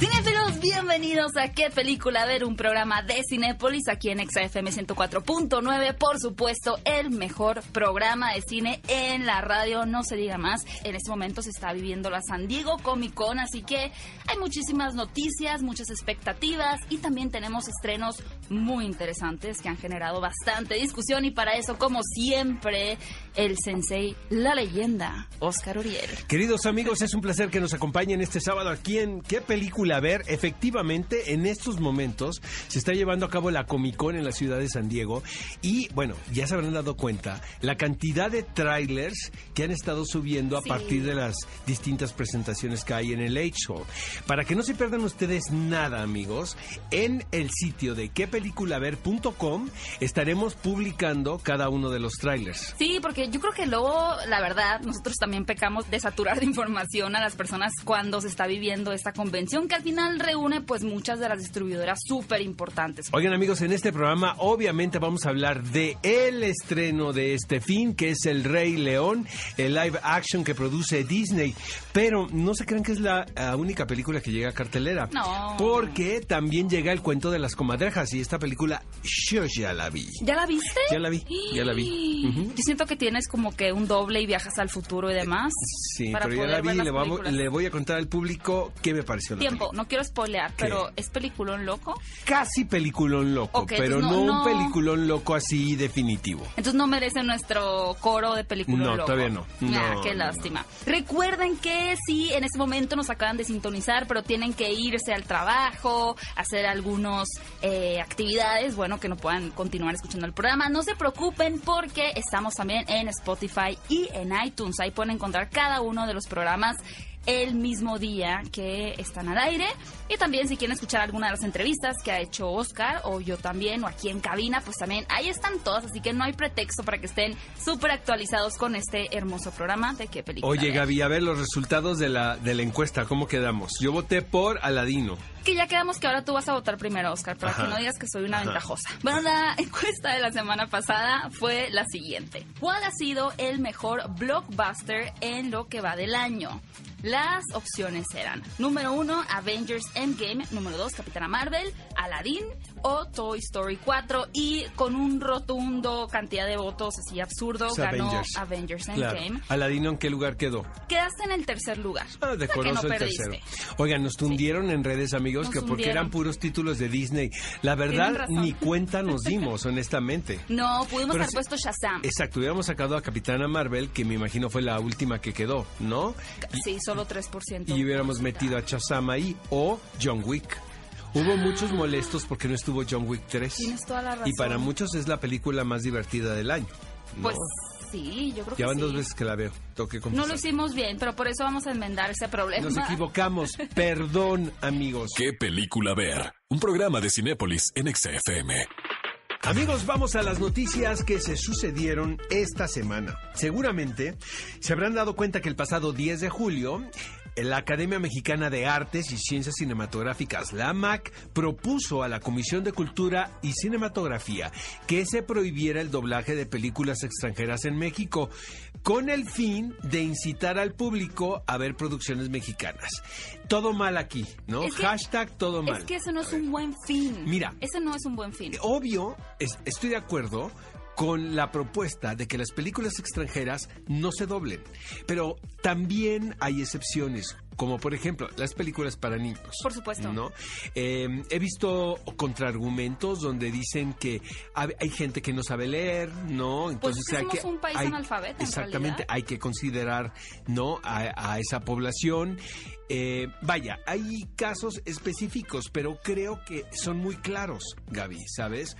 Cinéfilos, bienvenidos a ¿Qué película ver? Un programa de Cinépolis aquí en XFM 104.9. Por supuesto, el mejor programa de cine en la radio, no se diga más. En este momento se está viviendo la San Diego Comic Con, así que hay muchísimas noticias, muchas expectativas y también tenemos estrenos muy interesantes que han generado bastante discusión y para eso, como siempre, el sensei, la leyenda, Oscar Uriel. Queridos amigos, es un placer que nos acompañen este sábado aquí en ¿Qué película ver? Efectivamente, en estos momentos se está llevando a cabo la Comic Con en la ciudad de San Diego y bueno, ya se habrán dado cuenta la cantidad de trailers que han estado subiendo a Sí. partir de las distintas presentaciones que hay en el Late Show. Para que no se pierdan ustedes nada, amigos, en el sitio de quepeliculaver.com estaremos publicando cada uno de los trailers. Sí, porque yo creo que luego, la verdad, nosotros también pecamos de saturar de información a las personas cuando se está viviendo esta convención que al final reúne pues muchas de las distribuidoras súper importantes. Oigan amigos, en este programa obviamente vamos a hablar de el estreno de este fin, que es El Rey León, el live action que produce Disney. Pero no se crean que es la ah, única película que llega a cartelera. No. Porque también llega el cuento de las comadrejas y esta película yo ya la vi. ¿Ya la viste? Ya la vi, ya la vi. Yo siento que tienes como que un doble y viajas al futuro y demás. Sí, para pero ya la vi y le, vamos- le voy a contar al público qué me pareció la Tiempo, no quiero spoilear, ¿Qué? pero ¿es peliculón loco? Casi peliculón loco, pero no, no- un no- peliculón loco así definitivo. Entonces no merece nuestro coro de película No, loco. todavía no. Ah, No, qué no, lástima. Recuerden que sí, en este momento nos acaban de sintonizar, pero tienen que irse al trabajo, hacer algunas actividades, bueno, que no puedan continuar escuchando el programa. No se preocupen porque estamos también en Spotify y en iTunes. Ahí pueden encontrar cada uno de los programas el mismo día que están al aire. Y también si quieren escuchar alguna de las entrevistas que ha hecho Oscar o yo también o aquí en cabina, pues también ahí están todas. Así que no hay pretexto para que estén súper actualizados con este hermoso programa de qué película. Oye. Gaby, a ver los resultados de la, de la encuesta, ¿cómo quedamos? Yo voté por Aladino. Que ya quedamos que ahora tú vas a votar primero, Oscar, para Ajá. que no digas que soy una Ajá. ventajosa. Bueno, la encuesta de la semana pasada fue la siguiente. ¿Cuál ha sido el mejor blockbuster en lo que va del año? Las opciones eran número uno, Avengers Endgame, número dos, Capitana Marvel, Aladdin o Toy Story 4 y con un rotundo cantidad de votos así absurdo ganó Avengers. Avengers, Claro. Endgame. Aladino, ¿en qué lugar quedó? Quedaste en el tercer lugar. Ah, O sea decoroso no el tercero. Oigan, nos tundieron en redes, amigos, Nos que porque hundieron. eran puros títulos de Disney. La verdad, ni cuenta nos dimos, honestamente. No, pudimos Pero haber puesto Shazam. Exacto, hubiéramos sacado a Capitana Marvel, que me imagino fue la última que quedó, ¿no? Sí, solo 3%. Y hubiéramos metido a Chazam ahí o John Wick. Hubo muchos molestos porque no estuvo John Wick 3. Tienes toda la razón. Y para muchos es la película más divertida del año. ¿no? Pues sí, yo creo Ya que van sí. dos veces que la veo. No lo hicimos bien, pero por eso vamos a enmendar ese problema. Nos equivocamos. Perdón, amigos. ¿Qué película ver? Un programa de Cinépolis en XFM. Amigos, vamos a las noticias que se sucedieron esta semana. Seguramente se habrán dado cuenta que el pasado 10 de julio, la Academia Mexicana de Artes y Ciencias Cinematográficas, la AMAC, propuso a la Comisión de Cultura y Cinematografía que se prohibiera el doblaje de películas extranjeras en México, con el fin de incitar al público a ver producciones mexicanas. Todo mal aquí, ¿no? Es que- Hashtag todo mal. Es que ese no es un buen fin. Mira. Ese no es un buen fin. Obvio, es- estoy de acuerdo con la propuesta de que las películas extranjeras no se doblen, pero también hay excepciones, como por ejemplo las películas para niños. Por supuesto. ¿no? Eh, he visto contraargumentos donde dicen que hay gente que no sabe leer, ¿no? Entonces Pues que somos un país analfabeto, Exactamente, hay que considerar, ¿no? A, a esa población. Eh, vaya, hay casos específicos, pero creo que son muy claros, Gaby, ¿sabes?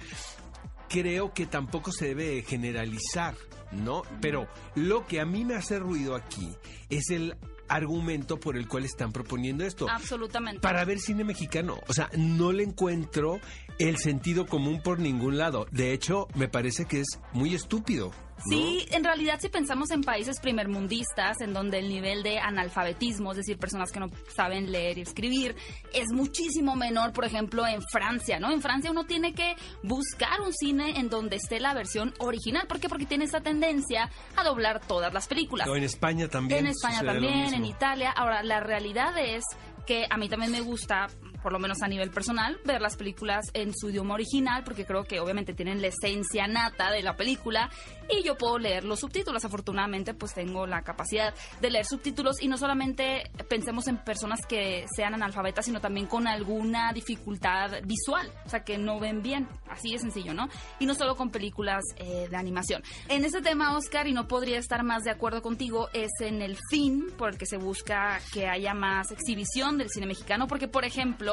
Creo que tampoco se debe generalizar, ¿no? Pero lo que a mí me hace ruido aquí es el argumento por el cual están proponiendo esto. Absolutamente. Para ver cine mexicano. O sea, no le encuentro el sentido común por ningún lado. De hecho, me parece que es muy estúpido. Sí, en realidad si pensamos en países primermundistas, en donde el nivel de analfabetismo, es decir, personas que no saben leer y escribir, es muchísimo menor, por ejemplo, en Francia, ¿no? En Francia uno tiene que buscar un cine en donde esté la versión original. ¿Por qué? Porque tiene esa tendencia a doblar todas las películas. O en España también. En España también, en Italia. Ahora, la realidad es que a mí también me gusta por lo menos a nivel personal, ver las películas en su idioma original, porque creo que obviamente tienen la esencia nata de la película y yo puedo leer los subtítulos. Afortunadamente, pues tengo la capacidad de leer subtítulos y no solamente pensemos en personas que sean analfabetas, sino también con alguna dificultad visual, o sea, que no ven bien, así de sencillo, ¿no? Y no solo con películas eh, de animación. En ese tema, Oscar, y no podría estar más de acuerdo contigo, es en el fin por el que se busca que haya más exhibición del cine mexicano, porque, por ejemplo,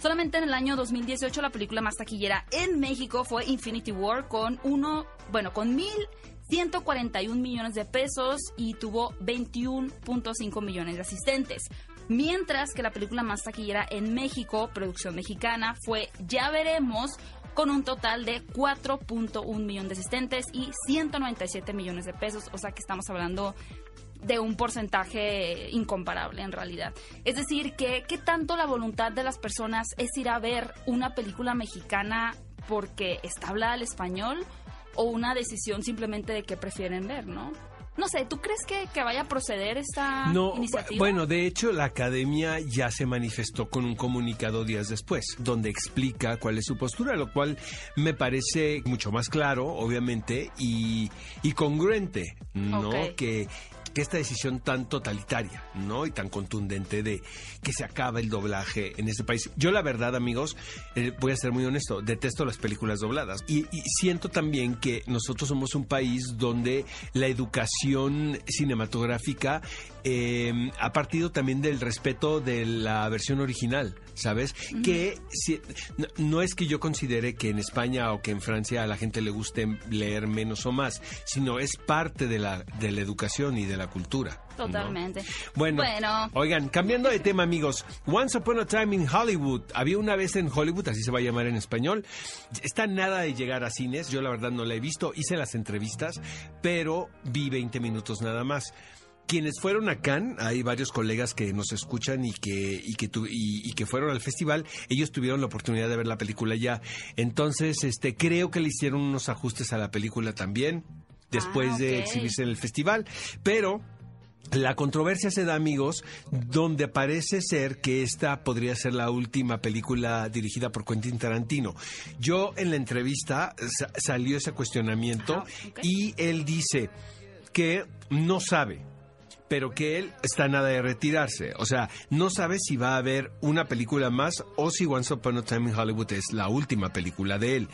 solamente en el año 2018 la película más taquillera en México fue Infinity War con uno, bueno, con mil 141 millones de pesos y tuvo 21.5 millones de asistentes. Mientras que la película más taquillera en México, producción mexicana, fue Ya Veremos, con un total de 4.1 millones de asistentes y 197 millones de pesos. O sea que estamos hablando de un porcentaje incomparable en realidad. Es decir, que qué tanto la voluntad de las personas es ir a ver una película mexicana porque está hablada el español o una decisión simplemente de qué prefieren ver, ¿no? No sé, ¿tú crees que, que vaya a proceder esta no, iniciativa? Bueno, de hecho, la academia ya se manifestó con un comunicado días después, donde explica cuál es su postura, lo cual me parece mucho más claro, obviamente, y, y congruente, ¿no? Que que esta decisión tan totalitaria, ¿no? Y tan contundente de que se acaba el doblaje en este país. Yo la verdad, amigos, eh, voy a ser muy honesto, detesto las películas dobladas. Y, y siento también que nosotros somos un país donde la educación cinematográfica eh, ha partido también del respeto de la versión original, ¿sabes? Que si- no, no es que yo considere que en España o que en Francia a la gente le guste leer menos o más, sino es parte de la, de la educación y de la cultura. ¿no? Totalmente. Bueno, Bueno. oigan, cambiando de tema, amigos. Once Upon a Time in Hollywood. Había una vez en Hollywood, así se va a llamar en español. Está nada de llegar a cines. Yo la verdad no la he visto. Hice las entrevistas, pero vi 20 minutos nada más. Quienes fueron a Cannes, hay varios colegas que nos escuchan y que, y que, tu- y, y que fueron al festival, ellos tuvieron la oportunidad de ver la película ya. Entonces, este, creo que le hicieron unos ajustes a la película también, después Ah, de exhibirse en el festival. Pero la controversia se da, amigos, donde parece ser que esta podría ser la última película dirigida por Quentin Tarantino. Yo en la entrevista sa- salió ese cuestionamiento Ajá, ok. y él dice que no sabe pero que él está nada de retirarse. O sea, no sabe si va a haber una película más o si Once Upon a Time in Hollywood es la última película de él.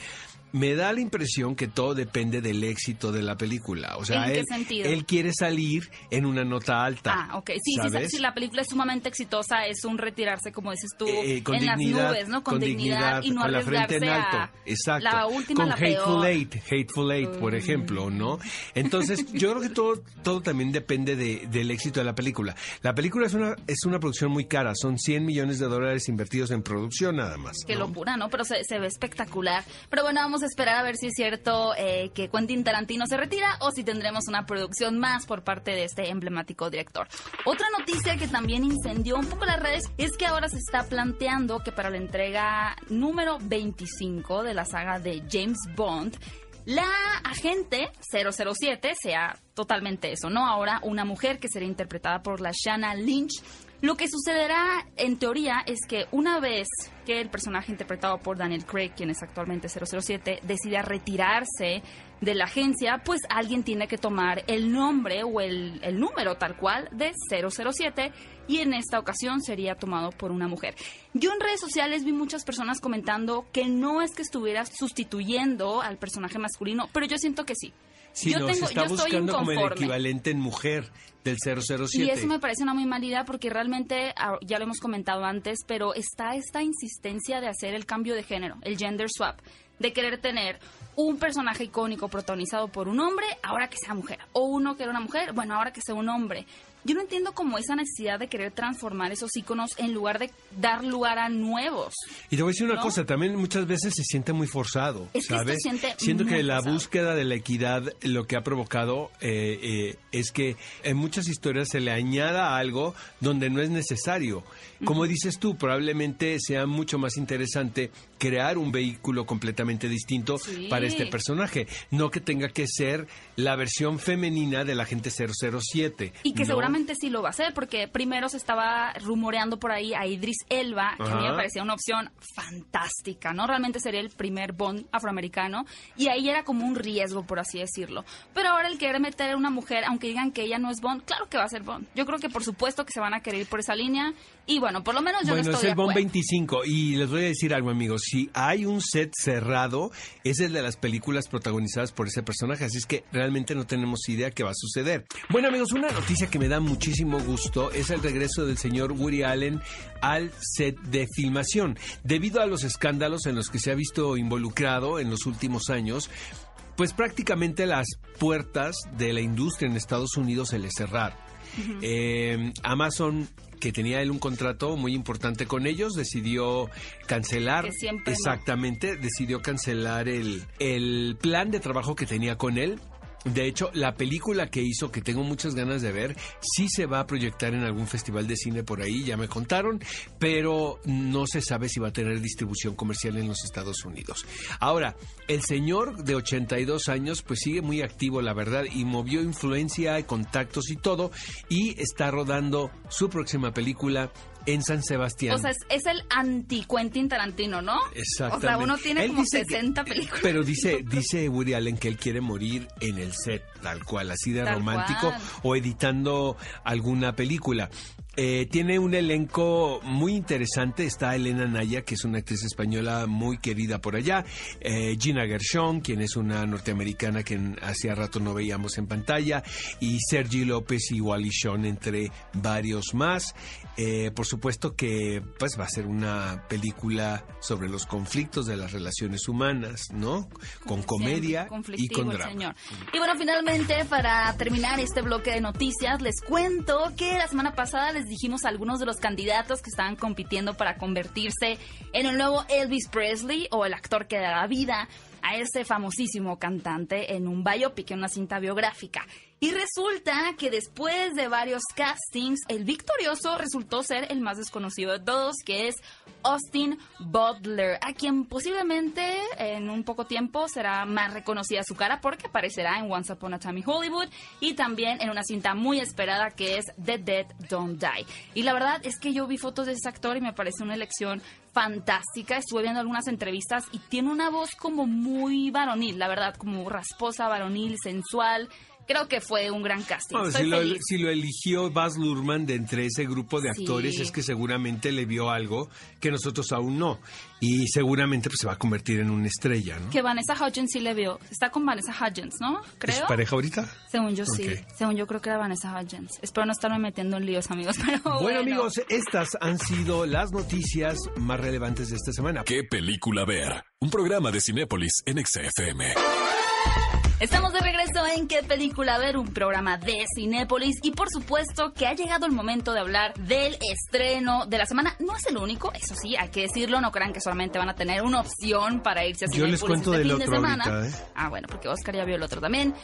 Me da la impresión que todo depende del éxito de la película. O sea, ¿En qué él, sentido? él quiere salir en una nota alta. Ah, ok. Sí, sí, ¿sabes? si la película es sumamente exitosa, es un retirarse, como dices tú, Eh, eh, con en dignidad, las nubes, ¿no? Con, dignidad, y no con la frente en alto. a Exacto. la última, con la Hateful peor. Eight, Hateful Eight, por ejemplo, ¿no? Entonces, yo creo que todo, todo también depende de- del éxito de la película. La película es una, es una producción muy cara, son 100 millones de dólares invertidos en producción nada más. Qué ¿no? locura, ¿no? Pero se, se ve espectacular. Pero bueno, vamos a esperar a ver si es cierto eh, que Quentin Tarantino se retira o si tendremos una producción más por parte de este emblemático director. Otra noticia que también incendió un poco las redes es que ahora se está planteando que para la entrega número 25 de la saga de James Bond, la agente 007 sea totalmente eso, ¿no? Ahora una mujer que será interpretada por la Shanna Lynch. Lo que sucederá en teoría es que una vez que el personaje interpretado por Daniel Craig, quien es actualmente 007, decida retirarse de la agencia, pues alguien tiene que tomar el nombre o el, número tal cual de 007 y en esta ocasión sería tomado por una mujer. Yo en redes sociales vi muchas personas comentando que no es que estuviera sustituyendo al personaje masculino, pero yo siento que sí. Sí, yo no, tengo, se está yo buscando como el equivalente en mujer del 007. Y eso me parece una muy mala idea porque realmente, ah, ya lo hemos comentado antes, pero está esta insistencia de hacer el cambio de género, el gender swap. de querer tener un personaje icónico protagonizado por un hombre, ahora que sea mujer. O uno que era una mujer, bueno, ahora que sea un hombre. Yo no entiendo como esa necesidad de querer transformar esos iconos en lugar de dar lugar a nuevos. Y te voy a decir una cosa, también muchas veces se siente muy forzado, Es que ¿sabes? siente Siento que la forzado. búsqueda de la equidad lo que ha provocado eh, eh, es que en muchas historias se le añada algo donde no es necesario. Como dices tú, probablemente sea mucho más interesante crear un vehículo completamente distinto Sí. para este personaje, no que tenga que ser la versión femenina de la gente 007. Y que ¿no? seguramente sí lo va a hacer, porque primero se estaba rumoreando por ahí a Idris Elba, que a mí me parecía una opción fantástica, ¿no? Realmente sería el primer Bond afroamericano, y ahí era como un riesgo, por así decirlo. Pero ahora el querer meter a una mujer, aunque digan que ella no es Bond, claro que va a ser Bond. Yo creo que por supuesto que se van a querer ir por esa línea, y bueno, por lo menos yo Bueno, no es estoy el de Bond acuerdo. 25 y les voy a decir algo amigos, si hay un set cerrado, es el de las películas protagonizadas por ese personaje, así es que realmente no tenemos idea qué va a suceder. Bueno amigos, una noticia que me da muchísimo gusto es el regreso del señor Woody Allen al set de filmación. Debido a los escándalos en los que se ha visto involucrado en los últimos años, pues prácticamente las puertas de la industria en Estados Unidos se le cerraron. Eh, Amazon que tenía él un contrato muy importante con ellos, decidió cancelar, Que siempre no. exactamente, decidió cancelar el, el plan de trabajo que tenía con él. De hecho, la película que hizo, que tengo muchas ganas de ver, sí se va a proyectar en algún festival de cine por ahí, ya me contaron, pero no se sabe si va a tener distribución comercial en los Estados Unidos. Ahora, el señor de 82 años, pues sigue muy activo, la verdad, y movió influencia, contactos y todo, y está rodando su próxima película en San Sebastián. O sea, es, es el anti-Quentin Tarantino, ¿no? Exactamente. O sea, uno tiene Él como dice que- 60 películas. Pero dice, dice Woody Allen que él quiere morir en el set, tal cual, así de Tal romántico, cual. o editando alguna película. Eh, tiene un elenco muy interesante. Está Elena Naya, que es una actriz española muy querida por allá. Eh, Gina Gershon, quien es una norteamericana que hacía rato no veíamos en pantalla. Y Sergi López y Wally Shawn, entre varios más. Eh, por supuesto que pues va a ser una película sobre los conflictos de las relaciones humanas, ¿no? Con comedia y con drama. señor. Y bueno, finalmente, para terminar este bloque de noticias, les cuento que la semana pasada les dijimos a algunos de los candidatos que estaban compitiendo para convertirse en el nuevo Elvis Presley o el actor que dará vida a ese famosísimo cantante en un biopic, en una cinta biográfica. Y resulta que después de varios castings, el victorioso resultó ser el más desconocido de todos, que es Austin Butler, a quien posiblemente en un poco tiempo será más reconocida su cara porque aparecerá en Once Upon a Time in Hollywood y también en una cinta muy esperada que es The Dead Don't Die. Y la verdad es que yo vi fotos de ese actor y me parece una elección fantástica. Estuve viendo algunas entrevistas y tiene una voz como muy varonil, la verdad, como rasposa, varonil, sensual. Creo que fue un gran casting. Bueno, si, lo, feliz. si lo eligió Baz Luhrmann de entre ese grupo de Sí. actores es que seguramente le vio algo que nosotros aún no. Y seguramente pues, se va a convertir en una estrella, ¿no? Que Vanessa Hudgens sí le vio. Está con Vanessa Hudgens, ¿no? ¿Es Creo. su pareja ahorita? Según yo sí. Según yo creo que era Vanessa Hudgens. Espero no estarme metiendo en líos, amigos. Pero bueno, Bueno, amigos, estas han sido las noticias más relevantes de esta semana. ¿Qué película ver? Un programa de Cinépolis en XFM. Estamos de regreso en ¿Qué película ver? Un programa de Cinépolis y por supuesto que ha llegado el momento de hablar del estreno de la semana. No es el único, eso sí, hay que decirlo, no crean que solamente van a tener una opción para irse a Yo Cinépolis les cuento este del fin de otro semana. ahorita, ¿eh? Ah, bueno, porque Oscar ya vio el otro también.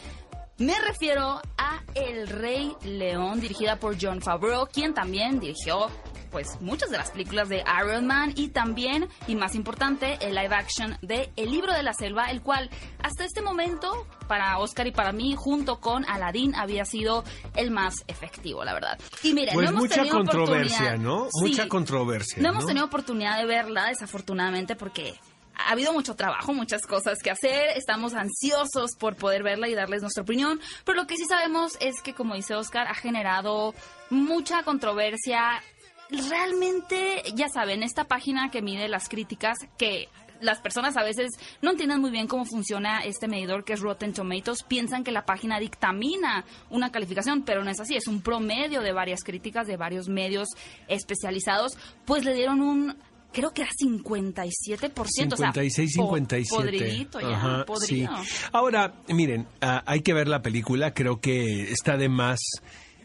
Me refiero a El Rey León, dirigida por John Favreau, quien también dirigió pues muchas de las películas de Iron Man y también, y más importante, el live action de El libro de la selva, el cual hasta este momento, para Oscar y para mí, junto con Aladdin, había sido el más efectivo, la verdad. Y miren, Pues no hemos mucha tenido controversia, ¿no? Sí. Mucha controversia. No hemos ¿no? tenido oportunidad de verla, desafortunadamente, porque ha habido mucho trabajo, muchas cosas que hacer. Estamos ansiosos por poder verla y darles nuestra opinión. Pero lo que sí sabemos es que, como dice Oscar, ha generado mucha controversia. Realmente, ya saben, esta página que mide las críticas, que las personas a veces no entienden muy bien cómo funciona este medidor que es Rotten Tomatoes, piensan que la página dictamina una calificación, pero no es así, es un promedio de varias críticas de varios medios especializados, pues le dieron un creo que era 57%. 56, o sea, po- 57. Podridito ya, Ajá, podrido. sí. Ahora, miren, ah, hay que ver la película. Creo que está de más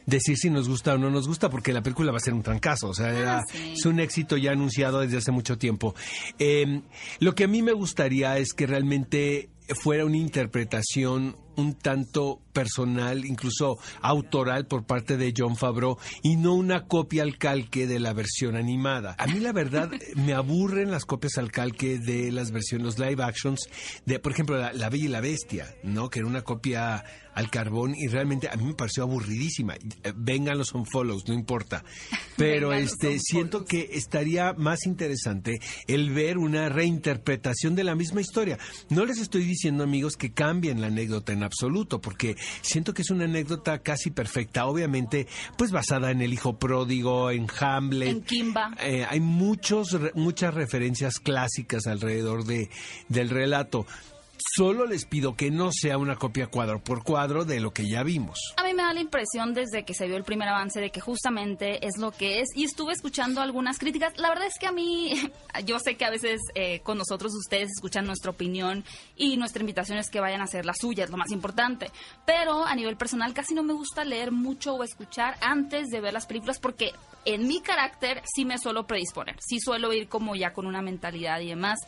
decir si nos gusta o no nos gusta, porque la película va a ser un trancazo. O sea, era- Ah, sí. es un éxito ya anunciado desde hace mucho tiempo. Eh, lo que a mí me gustaría es que realmente fuera una interpretación un tanto personal, incluso autoral por parte de John Favreau y no una copia al calque de la versión animada. A mí la verdad me aburren las copias al calque de las versiones, los live actions de, por ejemplo, la, La Bella y la Bestia, ¿no? Que era una copia al carbón y realmente a mí me pareció aburridísima. Eh, Vengan los unfollows, no importa. Pero este siento que estaría más interesante el ver una reinterpretación de la misma historia. No les estoy diciendo, amigos, que cambien la anécdota en absoluto, porque siento que es una anécdota casi perfecta, obviamente, pues basada en el hijo pródigo, en Hamlet. En Kimba. Eh, hay muchos, re- muchas referencias clásicas alrededor de, del relato. Solo les pido que no sea una copia cuadro por cuadro de lo que ya vimos. A mí me da la impresión desde que se vio el primer avance de que justamente es lo que es y estuve escuchando algunas críticas. La verdad es que a mí, yo sé que a veces eh, con nosotros ustedes escuchan nuestra opinión y nuestra invitación es que vayan a hacer la suya, es lo más importante. Pero a nivel personal casi no me gusta leer mucho o escuchar antes de ver las películas porque en mi carácter sí me suelo predisponer, sí suelo ir como ya con una mentalidad y demás.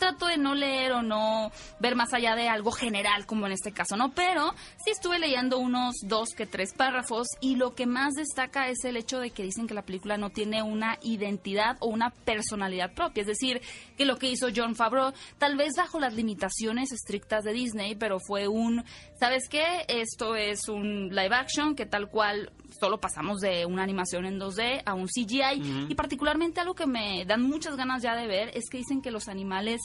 Trato de no leer o no ver más allá de algo general como en este caso, ¿no? Pero sí estuve leyendo unos dos que tres párrafos y lo que más destaca es el hecho de que dicen que la película no tiene una identidad o una personalidad propia, es decir, que lo que hizo John Favreau, tal vez bajo las limitaciones estrictas de Disney, pero fue un, ¿sabes qué? Esto es un live action que tal cual solo pasamos de una animación en 2D a un CGI y particularmente algo que me dan muchas ganas ya de ver es que dicen que los animales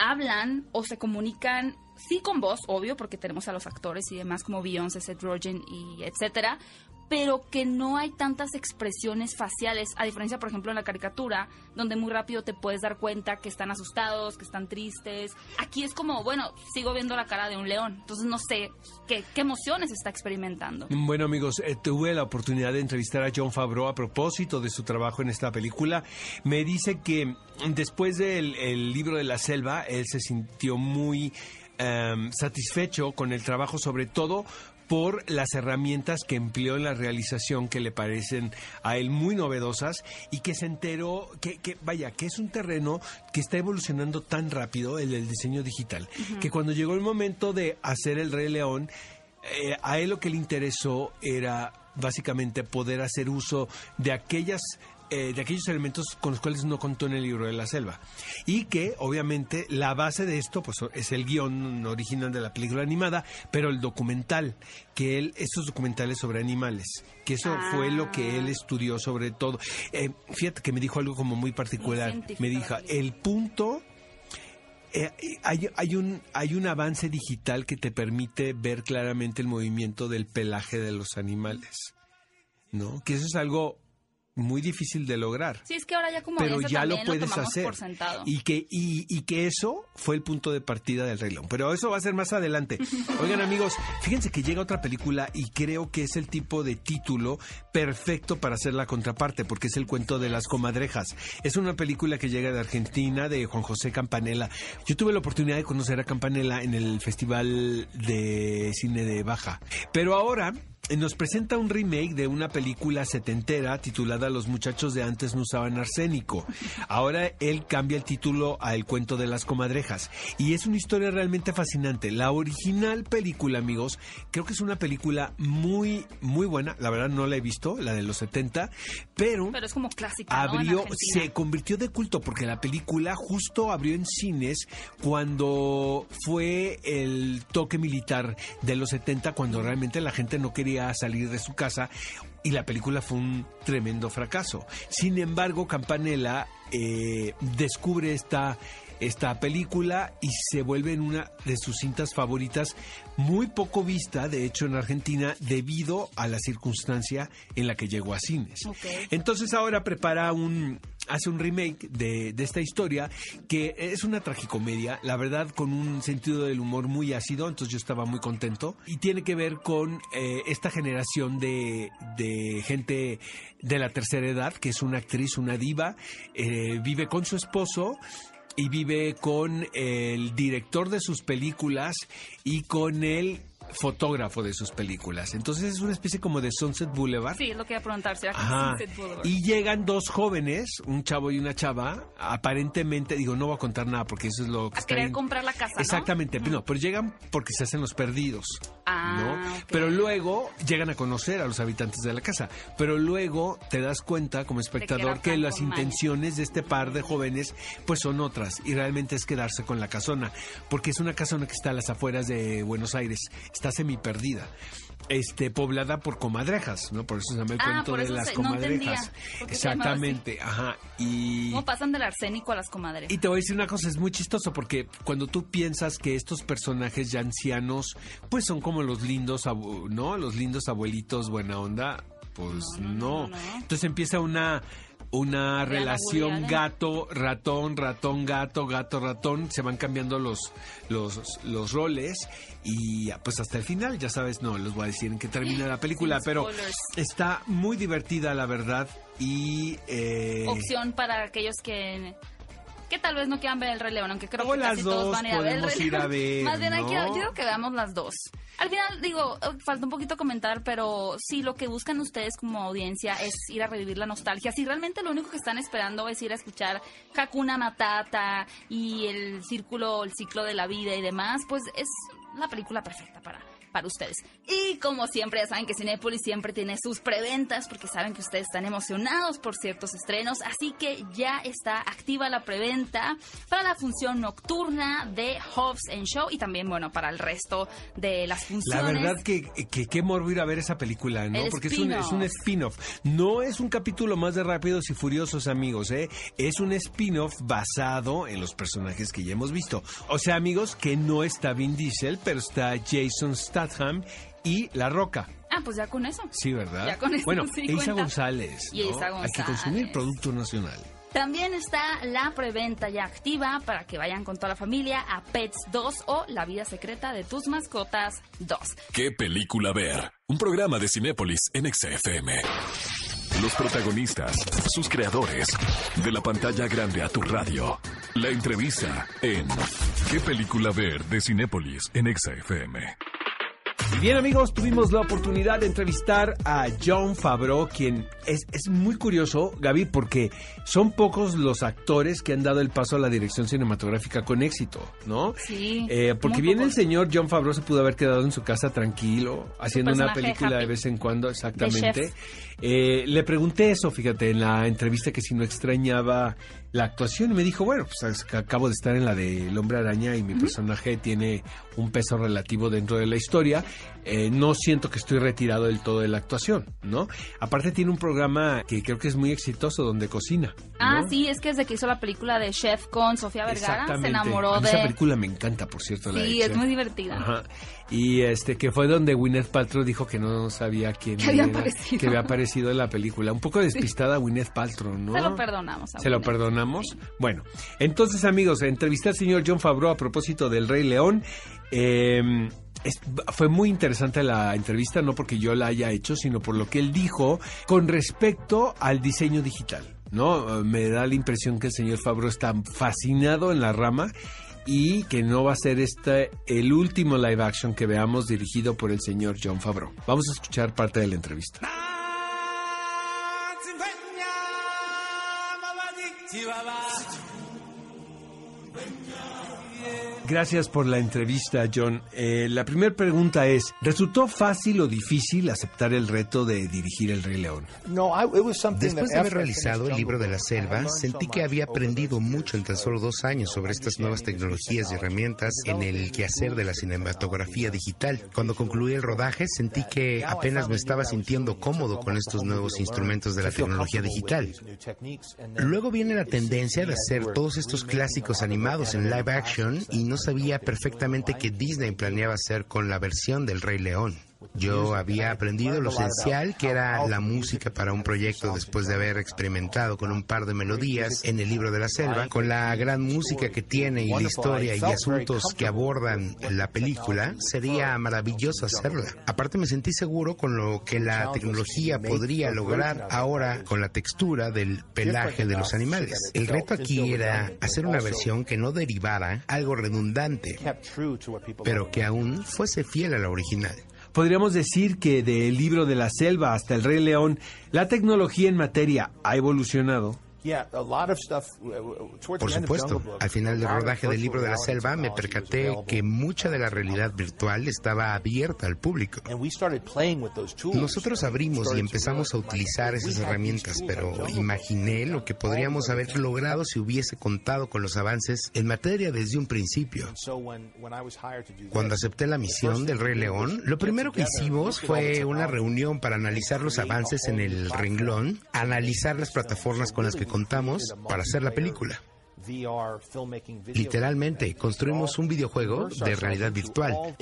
hablan o se comunican sí con voz, obvio, porque tenemos a los actores y demás como Beyoncé, Seth Rogen y etcétera, pero que no hay tantas expresiones faciales, a diferencia, por ejemplo, en la caricatura, donde muy rápido te puedes dar cuenta que están asustados, que están tristes. Aquí es como, bueno, sigo viendo la cara de un león, entonces no sé qué, qué emociones está experimentando. Bueno amigos, eh, tuve la oportunidad de entrevistar a John Favreau a propósito de su trabajo en esta película. Me dice que después del el libro de la selva, él se sintió muy em, satisfecho con el trabajo, sobre todo por las herramientas que empleó en la realización que le parecen a él muy novedosas y que se enteró que, que vaya, que es un terreno que está evolucionando tan rápido, el del diseño digital, que cuando llegó el momento de hacer el Rey León, eh, a él lo que le interesó era básicamente poder hacer uso de aquellas eh, de aquellos elementos con los cuales no contó en el libro de la selva. Y que obviamente la base de esto pues es el guion original de la película animada pero el documental que él estos documentales sobre animales que eso fue lo que él estudió sobre todo. Eh, fíjate que me dijo algo como muy particular. Me dijo el punto eh, hay, hay, un, hay un avance digital que te permite ver claramente el movimiento del pelaje de los animales, ¿no? Que eso es algo muy difícil de lograr. Sí, es que ahora ya como Pero ya lo puedes tomamos hacer. Y que, y, y que eso fue el punto de partida del Rey León. Pero eso va a ser más adelante. Oigan, amigos, fíjense que llega otra película y creo que es el tipo de título perfecto para hacer la contraparte, porque es el cuento de las comadrejas. Es una película que llega de Argentina, de Juan José Campanella. Yo tuve la oportunidad de conocer a Campanella en el Festival de Cine de Baja. Pero ahora nos presenta un remake de una película setentera titulada Los muchachos de antes no usaban arsénico. Ahora él cambia el título a El cuento de las comadrejas. Y es una historia realmente fascinante. La original película, amigos, creo que es una película muy, muy buena. La verdad no la he visto, la de los 70, pero... Pero es como clásica, abrió, se convirtió de culto porque la película justo abrió en cines cuando fue el toque militar de los 70, cuando realmente la gente no quería salir de su casa y la película fue un tremendo fracaso. Sin embargo, Campanella eh, descubre esta esta película y se vuelve en una de sus cintas favoritas, muy poco vista, de hecho, en Argentina, debido a la circunstancia en la que llegó a cines. Entonces ahora prepara un hace un remake de, de esta historia que es una tragicomedia, la verdad con un sentido del humor muy ácido, entonces yo estaba muy contento y tiene que ver con eh, esta generación de, de gente de la tercera edad, que es una actriz, una diva, eh, vive con su esposo y vive con el director de sus películas y con el fotógrafo de sus películas. Entonces es una especie como de Sunset Boulevard. Sí, es lo que iba a preguntar. ¿será que Ajá. Sunset Boulevard? Y llegan dos jóvenes, un chavo y una chava, aparentemente, digo, no voy a contar nada porque eso es lo que a está querer en- comprar la casa, ¿no? Exactamente, no, pero llegan porque se hacen los perdidos. Ah, ¿no? ok. Pero luego llegan a conocer a los habitantes de la casa. Pero luego te das cuenta como espectador que las intenciones de este par de jóvenes pues son otras y realmente es quedarse con la casona, porque es una casona que está a las afueras de Buenos Aires, está semi perdida. Este, poblada por comadrejas, ¿no? Por eso se llama el Ah, cuento por de las se- no entendía comadrejas. así. Exactamente, ajá. Y ¿Cómo pasan del arsénico a las comadres? y te voy a decir una cosa, es muy chistoso porque cuando tú piensas que estos personajes ya ancianos, pues son como los lindos, ¿no? Los lindos abuelitos buena onda, pues No, no. no, no, no, no. Entonces empieza una una relación gato, ratón, ratón, gato, gato, ratón, se van cambiando los, los, los roles y pues hasta el final, ya sabes, no les voy a decir en qué termina la película, pero está muy divertida la verdad y... eh, Opción para aquellos que que tal vez no quieran ver el Rey León, aunque creo O que casi todos dos van a ir a ver el Rey ir a ver, Más bien ¿no? yo creo que veamos las dos. Al final, digo, falta un poquito comentar, pero sí, lo que buscan ustedes como audiencia es ir a revivir la nostalgia. Si realmente lo único que están esperando es ir a escuchar Hakuna Matata y el círculo, el ciclo de la vida y demás, pues es la película perfecta para para ustedes. Y como siempre, ya saben que Cinepolis siempre tiene sus preventas porque saben que ustedes están emocionados por ciertos estrenos, así que ya está activa la preventa para la función nocturna de Hobbs and Show y también, bueno, para el resto de las La funciones. verdad que, que qué morbo ir a ver esa película, ¿no? El Porque es un, es un spin-off. No es un capítulo más de Rápidos y Furiosos, amigos, ¿eh? Es un spin-off basado en los personajes que ya hemos visto. O sea, amigos, que no está Vin Diesel, pero está Jason Statham y La Roca. Ah, pues ya con eso. Sí, ¿verdad? Ya con eso bueno, sí cuenta. González. Y ¿no? Eiza Hay que consumir González. producto nacional. También está la preventa ya activa para que vayan con toda la familia a Pets 2 o La vida secreta de tus mascotas 2. ¿Qué película ver? Un programa de Cinépolis en XFM. Los protagonistas, sus creadores, de la pantalla grande a tu radio. La entrevista en ¿Qué película ver? de Cinépolis en XFM. Y bien amigos, tuvimos la oportunidad de entrevistar a John Favreau, quien es, es muy curioso, Gaby, porque son pocos los actores que han dado el paso a la dirección cinematográfica con éxito, ¿no? Sí, Eh, porque bien el señor John Favreau se pudo haber quedado en su casa tranquilo, haciendo una película de vez en cuando, exactamente. Eh, le pregunté eso, fíjate, en la entrevista que si no extrañaba la actuación y me dijo, bueno, pues acabo de estar en la de El Hombre Araña y mi personaje tiene un peso relativo dentro de la historia. Eh, no siento que estoy retirado del todo de la actuación, ¿no? Aparte tiene un programa que creo que es muy exitoso donde cocina. Ah, sí, es que desde que hizo la película de Chef con Sofía Vergara se enamoró de... Esa película me encanta, por cierto. la de Sí, es muy divertida. Ajá. Y este que fue donde Gwyneth Paltrow dijo que no sabía quién Que había era, aparecido. que había aparecido en la película. Un poco despistada Gwyneth Paltrow, ¿no? Se lo perdonamos. a ¿Se lo perdonamos? Sí. Bueno, entonces amigos, entrevisté al señor John Favreau a propósito del Rey León. Eh, es- fue muy interesante la entrevista, no porque yo la haya hecho, sino por lo que él dijo con respecto al diseño digital. ¿no? Me da la impresión que el señor Favreau está fascinado en la rama y que no va a ser este el último live action que veamos dirigido por el señor John Favreau. Vamos a escuchar parte de la entrevista. Gracias por la entrevista, John. Eh, la primera pregunta es, ¿resultó fácil o difícil aceptar el reto de dirigir El Rey León? Después de haber realizado el libro de la selva, sentí que había aprendido mucho en tan solo dos años sobre estas nuevas tecnologías y herramientas en el quehacer de la cinematografía digital. Cuando concluí el rodaje, sentí que apenas me estaba sintiendo cómodo con estos nuevos instrumentos de la tecnología digital. Luego viene la tendencia de hacer todos estos clásicos animados en live action y no sabía perfectamente qué Disney planeaba hacer con la versión del Rey León. Yo había aprendido lo esencial que era la música para un proyecto después de haber experimentado con un par de melodías en el libro de la selva, con la gran música que tiene y la historia y asuntos que abordan la película, sería maravilloso hacerla. Aparte me sentí seguro con lo que la tecnología podría lograr ahora con la textura del pelaje de los animales. El reto aquí era hacer una versión que no derivara algo redundante, pero que aún fuese fiel a la original. Podríamos decir que del libro de la selva hasta el Rey León, la tecnología en materia ha evolucionado. Por supuesto, al final del rodaje del libro de la selva me percaté que mucha de la realidad virtual estaba abierta al público. Nosotros abrimos y empezamos a utilizar esas herramientas, pero imaginé lo que podríamos haber logrado si hubiese contado con los avances en materia desde un principio. Cuando acepté la misión del Rey León, lo primero que hicimos fue una reunión para analizar los avances en el renglón, analizar las plataformas con las que contamos para hacer la película. Literalmente, construimos un videojuego de realidad virtual.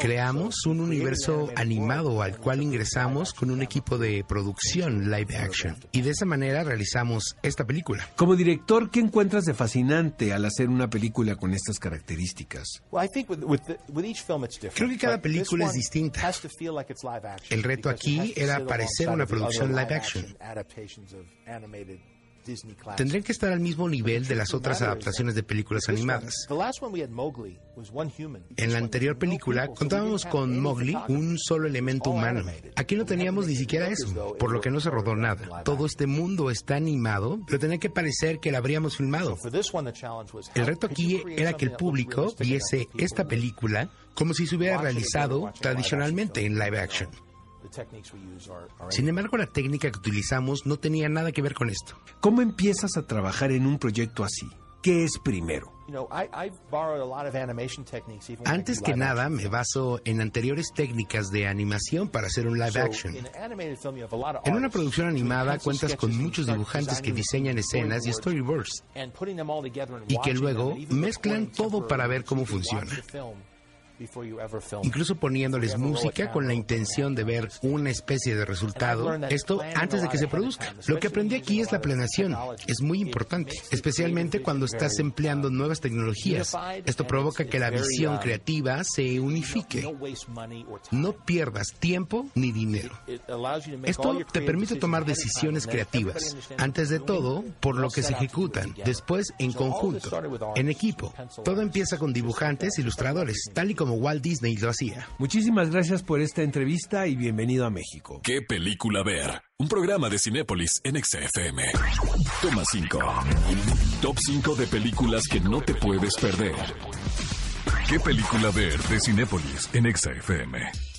Creamos un universo animado al cual ingresamos con un equipo de producción live action. Y de esa manera realizamos esta película. Como director, ¿qué encuentras de fascinante al hacer una película con estas características? Creo que cada película es distinta. El reto aquí era parecer una producción live action. Tendrían que estar al mismo nivel de las otras adaptaciones de películas animadas. En la anterior película contábamos con Mowgli, un solo elemento humano. Aquí no teníamos ni siquiera eso, por lo que no se rodó nada. Todo este mundo está animado, pero tenía que parecer que la habríamos filmado. El reto aquí era que el público viese esta película como si se hubiera realizado tradicionalmente en live action. Sin embargo, la técnica que utilizamos no tenía nada que ver con esto. ¿Cómo empiezas a trabajar en un proyecto así? ¿Qué es primero? Antes que nada, me baso en anteriores técnicas de animación para hacer un live action. En una producción animada cuentas con muchos dibujantes que diseñan escenas y storyboards y que luego mezclan todo para ver cómo funciona incluso poniéndoles música con la intención de ver una especie de resultado, esto antes de que se produzca. Lo que aprendí aquí es la planeación, es muy importante, especialmente cuando estás empleando nuevas tecnologías. Esto provoca que la visión creativa se unifique. No pierdas tiempo ni dinero. Esto te permite tomar decisiones creativas, antes de todo por lo que se ejecutan, después en conjunto, en equipo. Todo empieza con dibujantes, ilustradores, tal y como Walt Disney lo hacía. Muchísimas gracias por esta entrevista y bienvenido a México. ¿Qué película ver? Un programa de Cinépolis en XFM. Toma 5. Top 5 de películas que no te puedes perder. ¿Qué película ver de Cinépolis en XFM?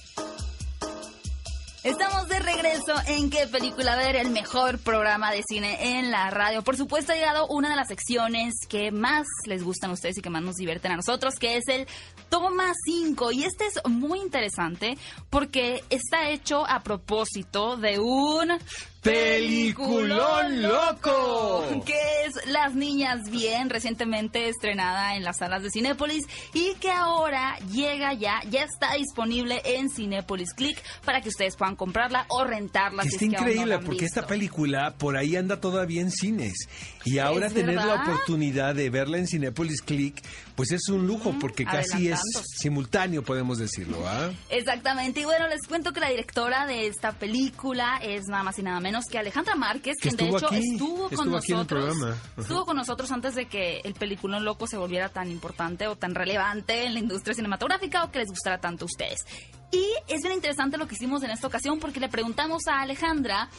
Regreso en qué película ver, el mejor programa de cine en la radio. Por supuesto ha llegado una de las secciones que más les gustan a ustedes y que más nos divierten a nosotros, que es el Toma 5. Y este es muy interesante porque está hecho a propósito de un ¡Peliculón loco! Que es Las Niñas Bien, recientemente estrenada en las salas de Cinépolis y que ahora llega ya, ya está disponible en Cinépolis Click para que ustedes puedan comprarla o rentarla. está increíble porque esta película por ahí anda todavía en cines y ahora tener la oportunidad de verla en Cinépolis Click, pues es un lujo porque casi es simultáneo, podemos decirlo. ¿ah? Exactamente. Y bueno, les cuento que la directora de esta película es nada más y nada menos que Alejandra Márquez, quien de hecho estuvo, con nosotros. Estuvo con nosotros antes de que el peliculón loco se volviera tan importante o tan relevante en la industria cinematográfica o que les gustara tanto a ustedes. Y es bien interesante lo que hicimos en esta ocasión porque le preguntamos a Alejandra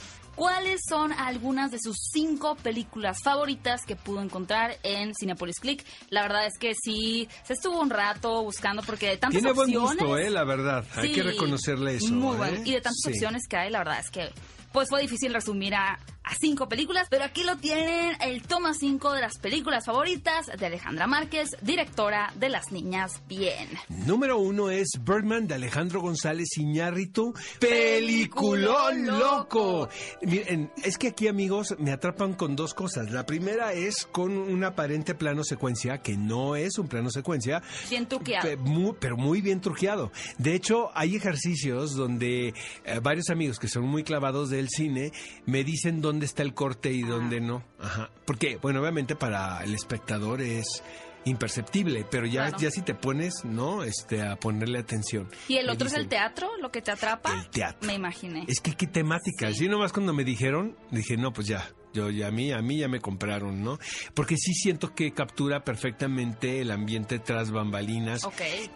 cuáles son algunas de sus cinco películas favoritas que pudo encontrar en Cinepolis Click. La verdad es que sí, se estuvo un rato buscando porque de tantas Tiene opciones... buen gusto, ¿eh? La verdad, hay que reconocerle eso. Muy bueno. ¿eh? Y de tantas opciones que hay, la verdad es que pues fue difícil resumir a, cinco películas, pero aquí lo tienen, el toma cinco de las películas favoritas de Alejandra Márquez, directora de Las Niñas Bien. Número uno es Birdman de Alejandro González Iñárritu, peliculón loco. Miren, es que aquí amigos me atrapan con dos cosas. La primera es con un aparente plano secuencia, que no es un plano secuencia. Bien truqueado. pero muy bien truqueado. De hecho, hay ejercicios donde eh, varios amigos que son muy clavados del cine me dicen dónde está el corte y dónde no. Ajá. Porque, bueno, obviamente para el espectador es imperceptible, pero ya, ya si te pones, ¿no? Este, a ponerle atención. ¿Y el otro es el teatro? ¿Lo que te atrapa? El teatro. Me imaginé. Es que qué temática. Sí. nomás cuando me dijeron, dije, no, pues ya. Yo ya a mí, a mí ya me compraron, ¿no? Porque sí siento que captura perfectamente el ambiente tras bambalinas.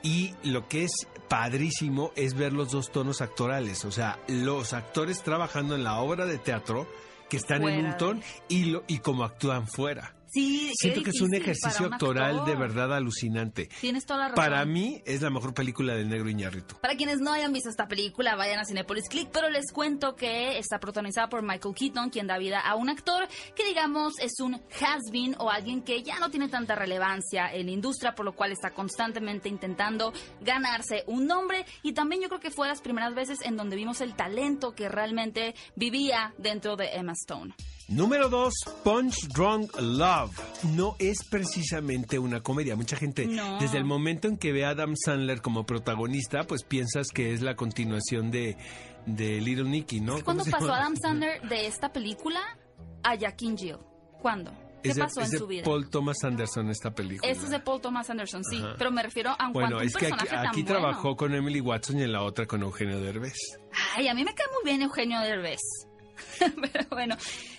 Y lo que es padrísimo es ver los dos tonos actorales. O sea, los actores trabajando en la obra de teatro que están en un tono y, lo, y como actúan fuera. Sí, Siento que es un ejercicio actoral de verdad alucinante. Tienes toda la razón. Para mí es la mejor película del negro Iñarrito. Para quienes no hayan visto esta película, vayan a Cinepolis Click, pero les cuento que está protagonizada por Michael Keaton, quien da vida a un actor que digamos es un has-been o alguien que ya no tiene tanta relevancia en la industria, por lo cual está constantemente intentando ganarse un nombre y también yo creo que fue las primeras veces en donde vimos el talento que realmente vivía dentro de Emma Stone. Número 2, Punch Drunk Love. No es precisamente una comedia. Mucha gente, desde el momento en que ve a Adam Sandler como protagonista, pues piensas que es la continuación de, de Little Nicky, ¿no? ¿Cuándo pasó Adam Sandler de esta película a Jack Jill? ¿Cuándo? ¿Qué pasó en su vida? Paul Thomas Anderson esta película. Este es de Paul Thomas Anderson, sí. Pero me refiero a un Bueno, es que aquí, aquí trabajó con Emily Watson y en la otra con Eugenio Derbez. Ay, a mí me cae muy bien Eugenio Derbez. Pero bueno,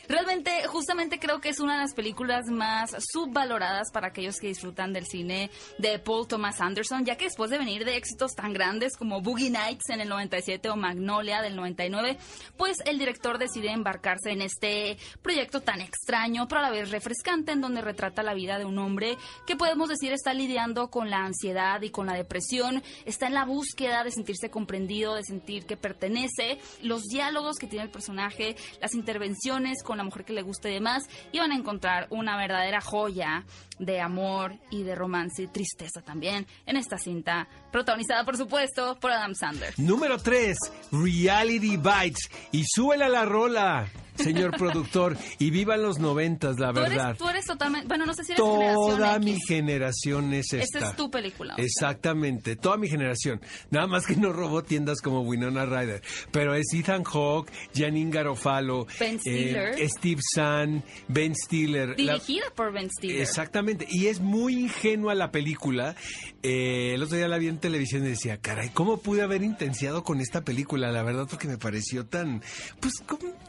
realmente, justamente creo que es una de las películas más subvaloradas para aquellos que disfrutan del cine de Paul Thomas Anderson, ya que después de venir de éxitos tan grandes como Boogie Nights en el 97 o Magnolia del 99, pues el director decide embarcarse en este proyecto tan extraño, pero a la vez refrescante, en donde retrata la vida de un hombre que podemos decir está lidiando con la ansiedad y con la depresión, está en la búsqueda de sentirse comprendido, de sentir que pertenece, los diálogos que tiene el personaje, las intervenciones con la mujer que le guste y demás, y van a encontrar una verdadera joya de amor y de romance y tristeza también en esta cinta, protagonizada por supuesto por Adam Sandler. Número 3, Reality Bites. Y súbela la rola señor productor, y vivan los noventas, la verdad. tú eres totalmente, bueno, no sé si eres Toda mi generación es esta. Esta es tu película. Exactamente, toda mi generación. Nada más que no robó tiendas como Winona Ryder, pero es Ethan Hawke, Janine Garofalo, Ben Stiller, eh, Steve Zahn, Ben Stiller. Dirigida por Ben Stiller. Exactamente, y es muy ingenua la película. Eh, el otro día la vi en televisión y decía, caray, ¿cómo pude haber intenciado con esta película? La verdad, porque me pareció tan, pues,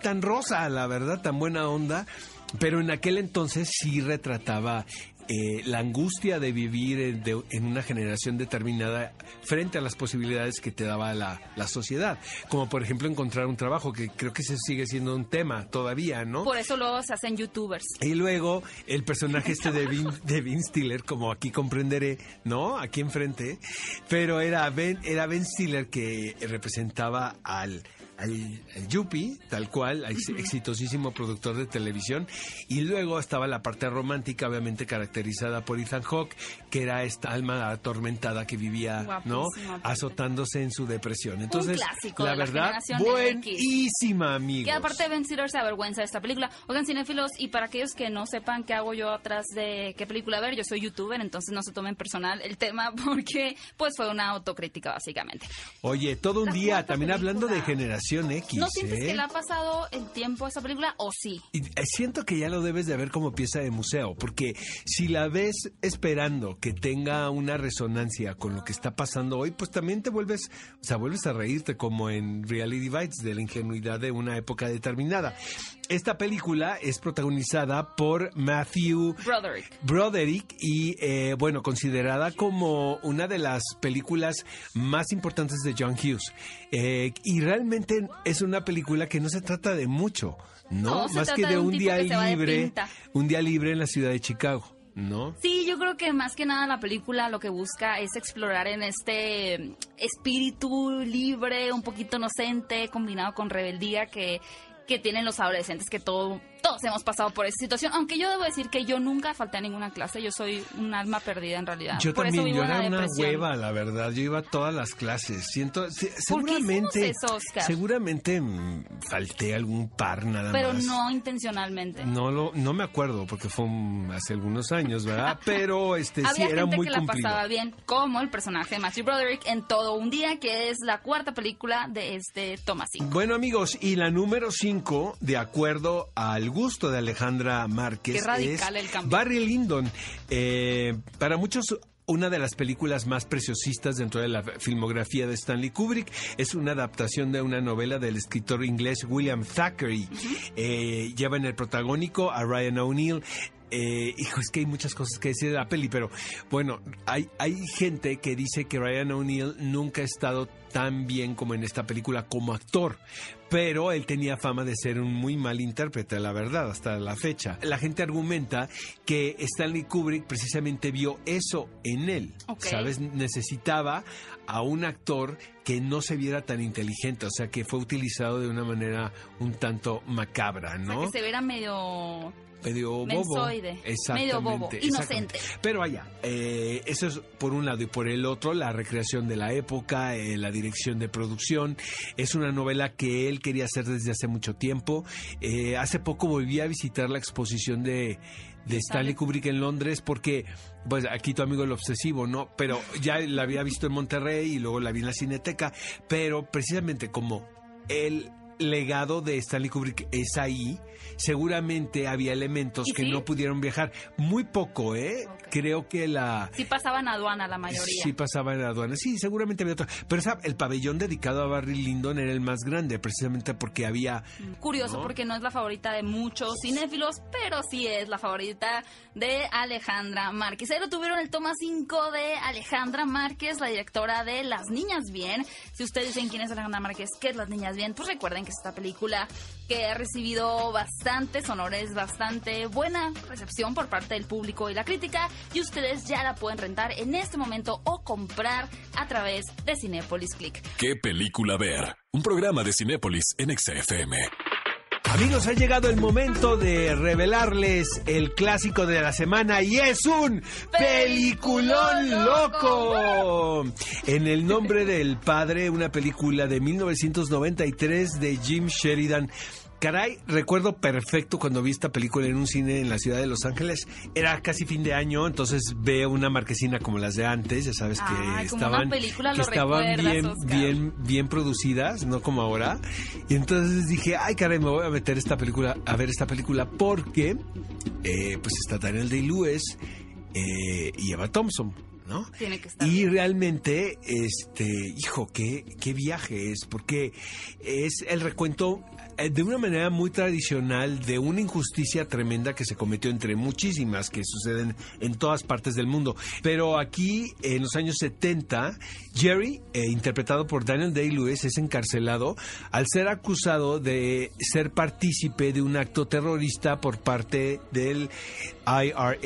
tan rosa la verdad, tan buena onda, pero en aquel entonces sí retrataba eh, la angustia de vivir en, una generación determinada frente a las posibilidades que te daba la, sociedad. Como por ejemplo encontrar un trabajo, que creo que se sigue siendo un tema todavía, ¿no? Por eso luego se hacen youtubers. Y luego el personaje este de Vince, de Stiller, como aquí comprenderé, ¿no? Aquí enfrente, pero era Ben, era Ben Stiller que representaba al al, Yuppie, tal cual, exitosísimo productor de televisión. Y luego estaba la parte romántica, obviamente caracterizada por Ethan Hawke, que era esta alma atormentada que vivía, ¿no? Azotándose en su depresión. Entonces, la verdad, buenísima, amigo. Que aparte Ben Stiller se avergüenza de esta película. Oigan, cinéfilos, y para aquellos que no sepan qué hago yo atrás de qué película ver, yo soy youtuber, entonces no se tomen personal el tema porque pues fue una autocrítica básicamente. Oye, todo un día, también hablando de generación generación X. ¿No sientes ¿eh? que le ha pasado el tiempo a esa película o sí? Y, eh, siento que ya lo debes de ver como pieza de museo, porque si la ves esperando que tenga una resonancia con lo que está pasando hoy, pues también te vuelves, o sea, vuelves a reírte como en Reality Bites de la ingenuidad de una época determinada. Esta película es protagonizada por Matthew Broderick. Broderick y eh, bueno, considerada como una de las películas más importantes de John Hughes. Eh, y realmente es una película que no se trata de mucho, ¿no? Más que de de un un día libre, un día libre en la ciudad de Chicago, ¿no? Sí, yo creo que más que nada la película lo que busca es explorar en este espíritu libre, un poquito inocente, combinado con rebeldía que, que tienen los adolescentes, que todo, todos hemos pasado por esa situación. Aunque yo debo decir que yo nunca falté a ninguna clase, yo soy un alma perdida en realidad. Yo por también, yo la era una depresión. hueva, la verdad. Yo iba a todas las clases. Siento, se- ¿Por qué hicimos seguramente, eso, seguramente falté algún par nada Pero más. no intencionalmente. No lo, no me acuerdo porque fue hace algunos años, ¿verdad? Pero este sí Había era gente muy que la cumplido. pasaba bien, como el personaje de Matthew Broderick en Todo un Día, que es la cuarta película de este Thomas. Bueno amigos, y la número 5, de acuerdo al gusto de Alejandra Márquez, Qué radical es el cambio. Barry Lyndon. Eh, para muchos una de las películas más preciosistas dentro de la filmografía de Stanley Kubrick es una adaptación de una novela del escritor inglés William Thackeray. Eh, lleva en el protagónico a Ryan O'Neill. Eh, hijo, es que hay muchas cosas que decir de la peli, pero bueno, hay, hay gente que dice que Ryan O'Neill nunca ha estado tan bien como en esta película como actor, pero él tenía fama de ser un muy mal intérprete, la verdad, hasta la fecha. La gente argumenta que Stanley Kubrick precisamente vio eso en él. ¿sabes? Necesitaba a un actor que no se viera tan inteligente, o sea, que fue utilizado de una manera un tanto macabra, O sea, ¿no? que se viera medio... medio bobo. Mensoide, Exactamente. medio bobo, inocente. Pero vaya, eh, eso es por un lado y por el otro la recreación de la época, eh, la dirección de producción. Es una novela que él quería hacer desde hace mucho tiempo. Eh, hace poco volví a visitar la exposición de de Stanley Kubrick en Londres porque pues aquí tu amigo el obsesivo, ¿no? Pero ya la había visto en Monterrey y luego la vi en la Cineteca, pero precisamente como el legado de Stanley Kubrick es ahí, seguramente había elementos ¿Y que sí? no pudieron viajar. Muy poco, ¿eh? Creo que la... Sí pasaban aduana la mayoría. Sí pasaba en la aduana. Sí, seguramente había otro. Pero ¿sabe? el pabellón dedicado a Barry Lyndon era el más grande, precisamente porque había... Curioso ¿No? porque no es la favorita de muchos cinéfilos, pero sí es la favorita de Alejandra Márquez. Ahí lo tuvieron el toma 5 de Alejandra Márquez, la directora de Las Niñas Bien. Si ustedes dicen quién es Alejandra Márquez, qué es Las Niñas Bien, pues recuerden que es esta película que ha recibido bastantes honores, bastante buena recepción por parte del público y la crítica, y ustedes ya la pueden rentar en este momento o comprar a través de Cinepolis Click. ¿Qué película ver? Un programa de Cinépolis en XFM. Amigos, ha llegado el momento de revelarles el clásico de la semana y es un peliculón loco. En el nombre del padre, una película de 1993 de Jim Sheridan. Caray, recuerdo perfecto cuando vi esta película en un cine en la ciudad de Los Ángeles. Era casi fin de año, entonces veo una marquesina como las de antes, ya sabes que Ay, una estaban, película que estaban bien, Oscar. bien, bien producidas, no como ahora. Y entonces dije, ay caray, me voy a meter esta película, a ver esta película porque eh, pues está Daniel Day-Lewis eh, y Eva Thompson, ¿no? Tiene que estar. Y realmente, este, hijo, qué, qué viaje es, porque es el recuento de una manera muy tradicional de una injusticia tremenda que se cometió entre muchísimas que suceden en todas partes del mundo. Pero aquí, en los años 70, Jerry, eh, interpretado por Daniel Day-Lewis, es encarcelado al ser acusado de ser partícipe de un acto terrorista por parte del IRA.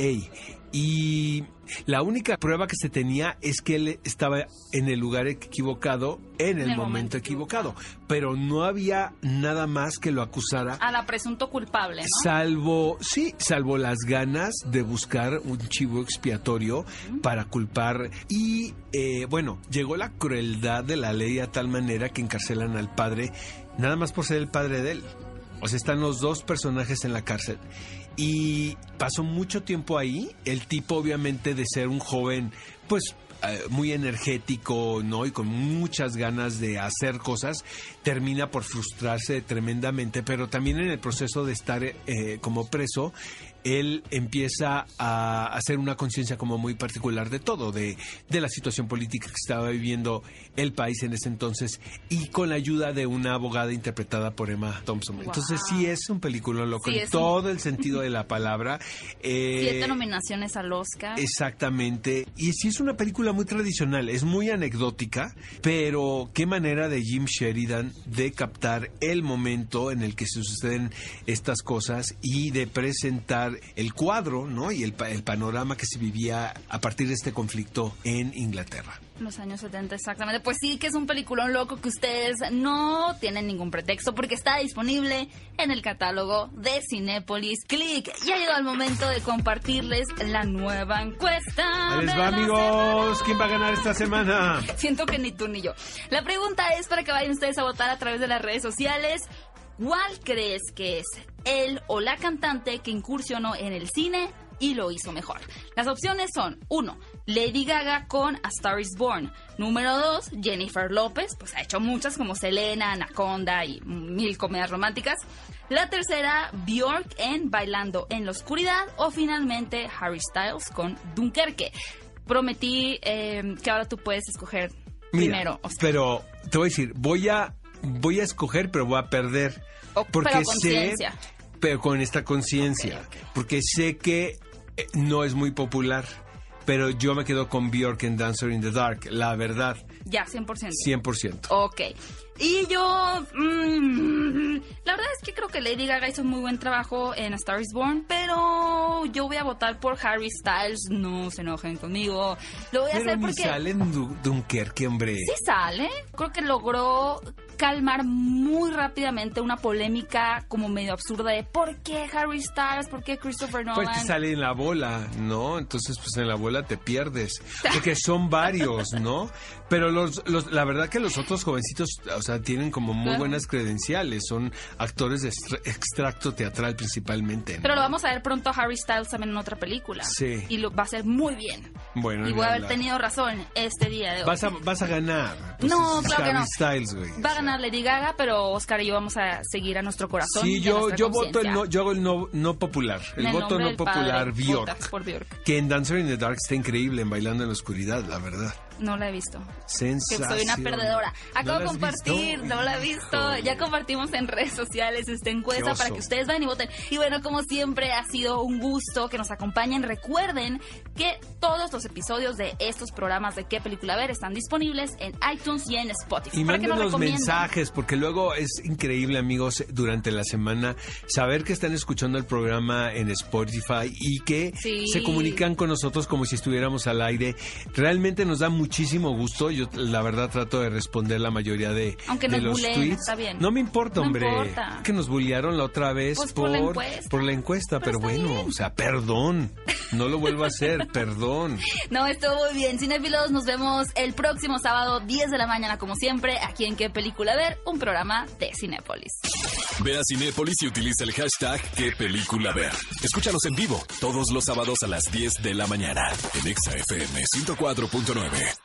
Y la única prueba que se tenía es que él estaba en el lugar equivocado en el, momento, equivocado. Pero no había nada más que lo acusara. A la presunto culpable, ¿no? Salvo, sí, salvo las ganas de buscar un chivo expiatorio para culpar. Y eh, bueno, llegó la crueldad de la ley a tal manera que encarcelan al padre, nada más por ser el padre de él. O sea, están los dos personajes en la cárcel. Y pasó mucho tiempo ahí. El tipo, obviamente, de ser un joven, pues eh, muy energético, ¿no? Y con muchas ganas de hacer cosas, termina por frustrarse tremendamente, pero también en el proceso de estar eh, como preso, él empieza a hacer una conciencia como muy particular de todo, de, de, la situación política que estaba viviendo el país en ese entonces y con la ayuda de una abogada interpretada por Emma Thompson. Entonces sí es un película loco en todo el sentido de la palabra. Eh, Siete nominaciones al Oscar. Exactamente. Y sí es una película muy tradicional, es muy anecdótica, pero qué manera de Jim Sheridan de captar el momento en el que se suceden estas cosas y de presentar el cuadro ¿no? y el, el panorama que se vivía a partir de este conflicto en Inglaterra. Los años 70, exactamente. Pues sí, que es un peliculón loco que ustedes no tienen ningún pretexto porque está disponible en el catálogo de Cinépolis. Click. Ya ha llegado el momento de compartirles la nueva encuesta. les va, amigos. ¿Quién va a ganar esta semana? Siento que ni tú ni yo. La pregunta es para que vayan ustedes a votar a través de las redes sociales. ¿Cuál crees que es él o la cantante que incursionó en el cine y lo hizo mejor? Las opciones son 1. Lady Gaga con A Star is Born. Número 2. Jennifer López, pues ha hecho muchas como Selena, Anaconda y mil comedias románticas. La tercera, Bjork en Bailando en la Oscuridad. O finalmente Harry Styles con Dunkerque. Prometí eh, que ahora tú puedes escoger primero. Pero te voy a decir, voy a voy a escoger, pero voy a perder. porque pero sé, pero con esta conciencia, porque sé que eh, no es muy popular, pero yo me quedo con Bjork en Dancer in the Dark, la verdad. Ya, 100%. 100%. Ok. Y yo, mm, la verdad es que creo que Lady Gaga hizo un muy buen trabajo en A Star is Born, pero yo voy a votar por Harry Styles. No se enojen conmigo. Lo voy a hacer porque. sale en Dunkerque, hombre. Sí sale. Creo que logró calmar muy rápidamente una polémica como medio absurda de ¿por qué Harry Styles? ¿Por qué Christopher Nolan? Pues te sale en la bola, ¿no? Entonces, pues en la bola te pierdes. Porque son varios, ¿no? Pero los, los, la verdad que los otros jovencitos, o sea, tienen como muy buenas credenciales. Son actores de extracto teatral principalmente. Pero lo vamos a ver pronto a Harry Styles también en otra película. Sí. Y lo va a hacer muy bien. Bueno, y voy a haber tenido razón este día de hoy. Vas a, vas a ganar. Pues no, claro Harry que no. Styles, güey. Va a ganar Lady Gaga, pero Oscar y yo vamos a seguir a nuestro corazón. Sí, yo, yo voto el no, yo hago el no, no popular. El, En voto no popular, Bjork. Bjork. Que en Dancer in the Dark está increíble, en Bailando en la Oscuridad, la verdad. No la he visto. Que soy una perdedora. Acabo ¿No de compartir, visto? no la he visto. Ya compartimos en redes sociales esta encuesta para que ustedes vayan y voten. Y bueno, como siempre, ha sido un gusto que nos acompañen. Recuerden que todos los episodios de estos programas de qué película ver están disponibles en iTunes y en Spotify. Y para que nos recomienden. mensajes, porque luego es increíble, amigos, durante la semana, saber que están escuchando el programa en Spotify y que Sí. se comunican con nosotros como si estuviéramos al aire. Realmente nos da muchísimo gusto. Yo, la verdad, trato de responder la mayoría de, Aunque de nos los bulleen, tweets. está bien. No me importa, No hombre. importa. Que nos bullearon la otra vez Pues por la encuesta. por la encuesta, Pero bueno, bien. o sea, perdón. No lo vuelvo a hacer, perdón. No, estuvo muy bien. Cinefilos, nos vemos el próximo sábado, 10 de la mañana, como siempre, aquí en qué película ver, un programa de Cinépolis. Ve a Cinépolis y utiliza el hashtag qué película ver. Escúchanos en vivo todos los sábados a las 10 de la mañana en Exa FM 104.9.